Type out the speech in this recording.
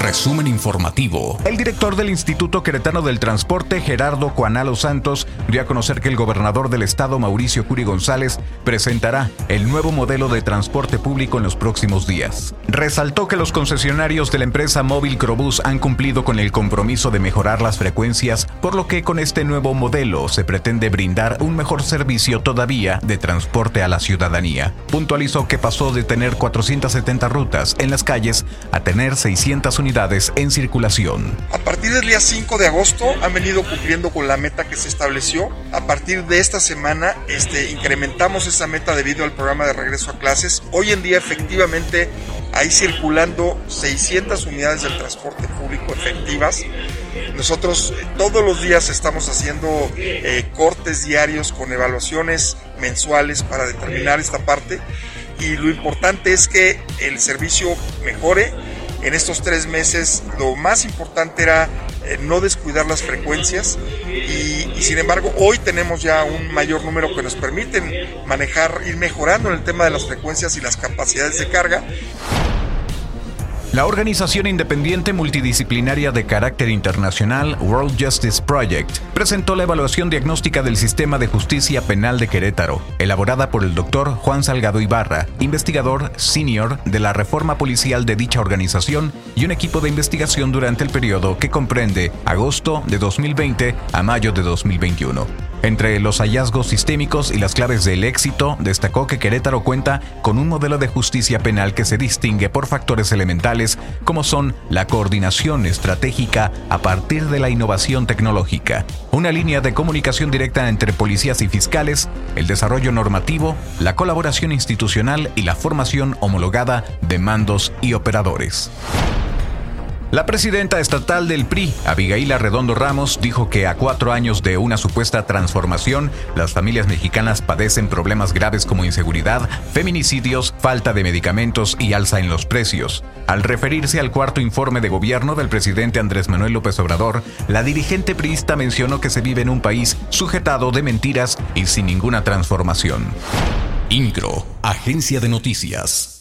Resumen informativo. El director del Instituto Queretano del Transporte, Gerardo Cuanalo Santos, dio a conocer que el gobernador del estado, Mauricio Curi González, presentará el nuevo modelo de transporte público en los próximos días. Resaltó que los concesionarios de la empresa Móvil Crobús han cumplido con el compromiso de mejorar las frecuencias, por lo que con este nuevo modelo se pretende brindar un mejor servicio todavía de transporte a la ciudadanía. Puntualizó que pasó de tener 470 rutas en las calles a tener 600 unidades en circulación. A partir del día 5 de agosto han venido cumpliendo con la meta que se estableció. A partir de esta semana este, incrementamos esa meta debido al programa de regreso a clases. Hoy en día efectivamente hay circulando 600 unidades del transporte público efectivas. Nosotros eh, todos los días estamos haciendo eh, cortes diarios con evaluaciones mensuales para determinar esta parte y lo importante es que el servicio mejore en estos tres meses lo más importante era eh, no descuidar las frecuencias y, y, sin embargo hoy tenemos ya un mayor número que nos permiten manejar, ir mejorando en el tema de las frecuencias y las capacidades de carga. La organización independiente multidisciplinaria de carácter internacional World Justice Project presentó la evaluación diagnóstica del sistema de justicia penal de Querétaro, elaborada por el doctor Juan Salgado Ibarra, investigador senior de la reforma policial de dicha organización y un equipo de investigación durante el periodo que comprende agosto de 2020 a mayo de 2021. Entre los hallazgos sistémicos y las claves del éxito, destacó que Querétaro cuenta con un modelo de justicia penal que se distingue por factores elementales como son la coordinación estratégica a partir de la innovación tecnológica, una línea de comunicación directa entre policías y fiscales, el desarrollo normativo, la colaboración institucional y la formación homologada de mandos y operadores. La presidenta estatal del PRI, Abigail Arredondo Ramos, dijo que a cuatro años de una supuesta transformación, las familias mexicanas padecen problemas graves como inseguridad, feminicidios, falta de medicamentos y alza en los precios. Al referirse al cuarto informe de gobierno del presidente Andrés Manuel López Obrador, la dirigente priista mencionó que se vive en un país sujetado de mentiras y sin ninguna transformación. INCRO, Agencia de Noticias.